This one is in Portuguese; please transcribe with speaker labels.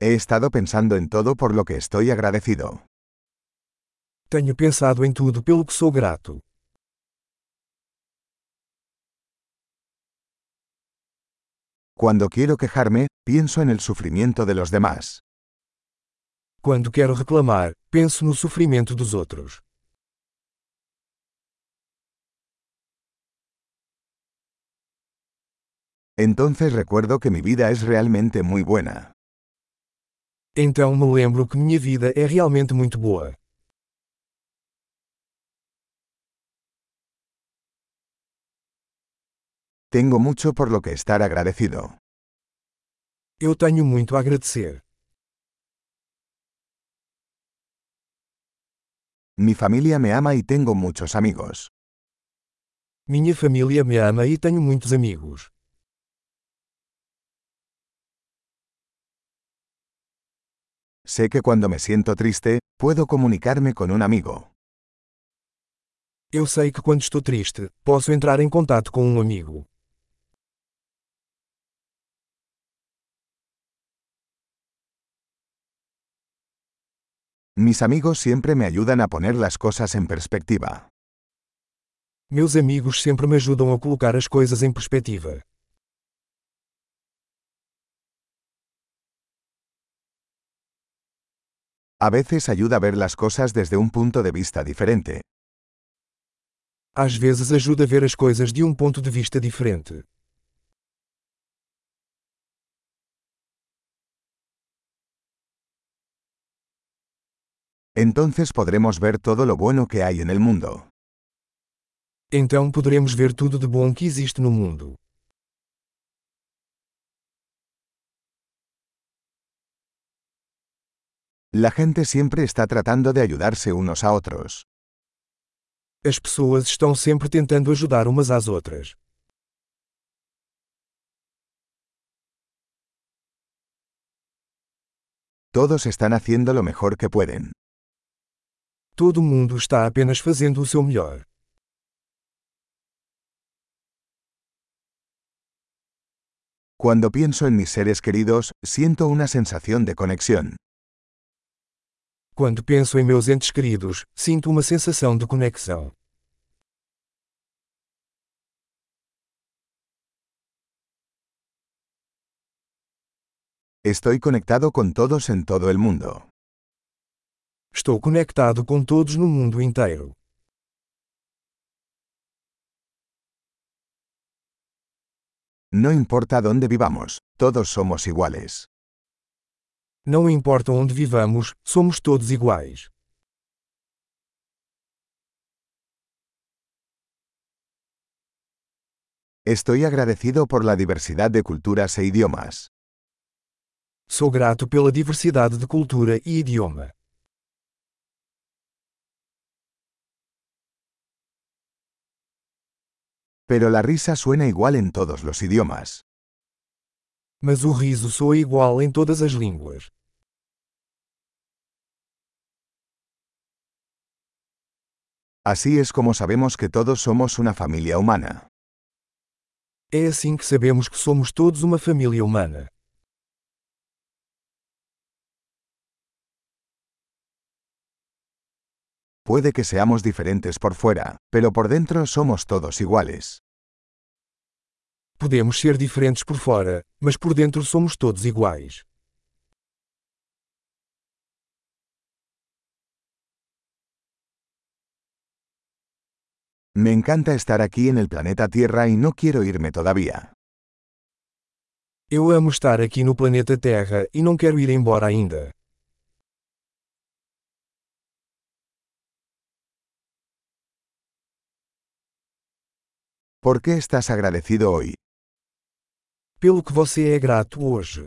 Speaker 1: He estado pensando en todo por lo que estoy agradecido.
Speaker 2: Tenho pensado em tudo pelo que sou grato.
Speaker 1: Cuando quiero quejarme, pienso en el sufrimiento de los demás.
Speaker 2: Quando quero reclamar, penso no sofrimento dos outros.
Speaker 1: Entonces recuerdo que mi vida es realmente muy buena.
Speaker 2: Então me lembro que minha vida é realmente muito boa.
Speaker 1: Tengo mucho por lo que estar agradecido.
Speaker 2: Eu tenho muito a agradecer.
Speaker 1: Mi familia me ama y tengo muchos amigos.
Speaker 2: Minha família me ama e tenho muitos amigos.
Speaker 1: Sé que cuando me siento triste, puedo comunicarme con un amigo.
Speaker 2: Eu sei que quando estou triste, posso entrar em contato com um amigo.
Speaker 1: Mis amigos siempre me ayudan a poner las cosas en perspectiva.
Speaker 2: Meus amigos sempre me ajudam a colocar as coisas em perspectiva.
Speaker 1: A veces ayuda a ver las cosas desde un punto de vista diferente.
Speaker 2: Às vezes ajuda a ver as coisas de um ponto de vista diferente.
Speaker 1: Entonces podremos ver todo lo bueno que hay en el mundo.
Speaker 2: Então poderemos ver tudo de bom que existe no mundo.
Speaker 1: La gente siempre está tratando de ayudarse unos a otros.
Speaker 2: As pessoas estão sempre tentando ajudar umas às outras.
Speaker 1: Todos están haciendo lo mejor que pueden.
Speaker 2: Todo mundo está apenas fazendo o seu melhor.
Speaker 1: Cuando pienso en mis seres queridos, siento una sensación de conexión.
Speaker 2: Quando penso em meus entes queridos, sinto uma sensação de conexão.
Speaker 1: Estoy conectado con todos en todo el mundo.
Speaker 2: Estou conectado com todos no mundo inteiro.
Speaker 1: No importa dónde vivamos, todos somos iguales.
Speaker 2: Não importa onde vivamos, somos todos iguais.
Speaker 1: Estoy agradecido por la diversidad de culturas e idiomas.
Speaker 2: Sou grato pela diversidade de cultura e idioma.
Speaker 1: Pero la risa suena igual en todos los idiomas.
Speaker 2: Mas o riso soa igual em todas as línguas.
Speaker 1: Así es como sabemos que todos somos una familia humana.
Speaker 2: É assim que sabemos que somos todos uma família humana.
Speaker 1: Puede que seamos diferentes por fuera, pero por dentro somos todos iguales.
Speaker 2: Podemos ser diferentes por fora, mas por dentro somos todos iguais.
Speaker 1: Me encanta estar aquí en el planeta Tierra y no quiero irme todavía.
Speaker 2: Eu amo estar aqui no planeta Terra e não quero ir embora ainda.
Speaker 1: ¿Por qué estás agradecido hoy?
Speaker 2: Pelo que você é grato hoje.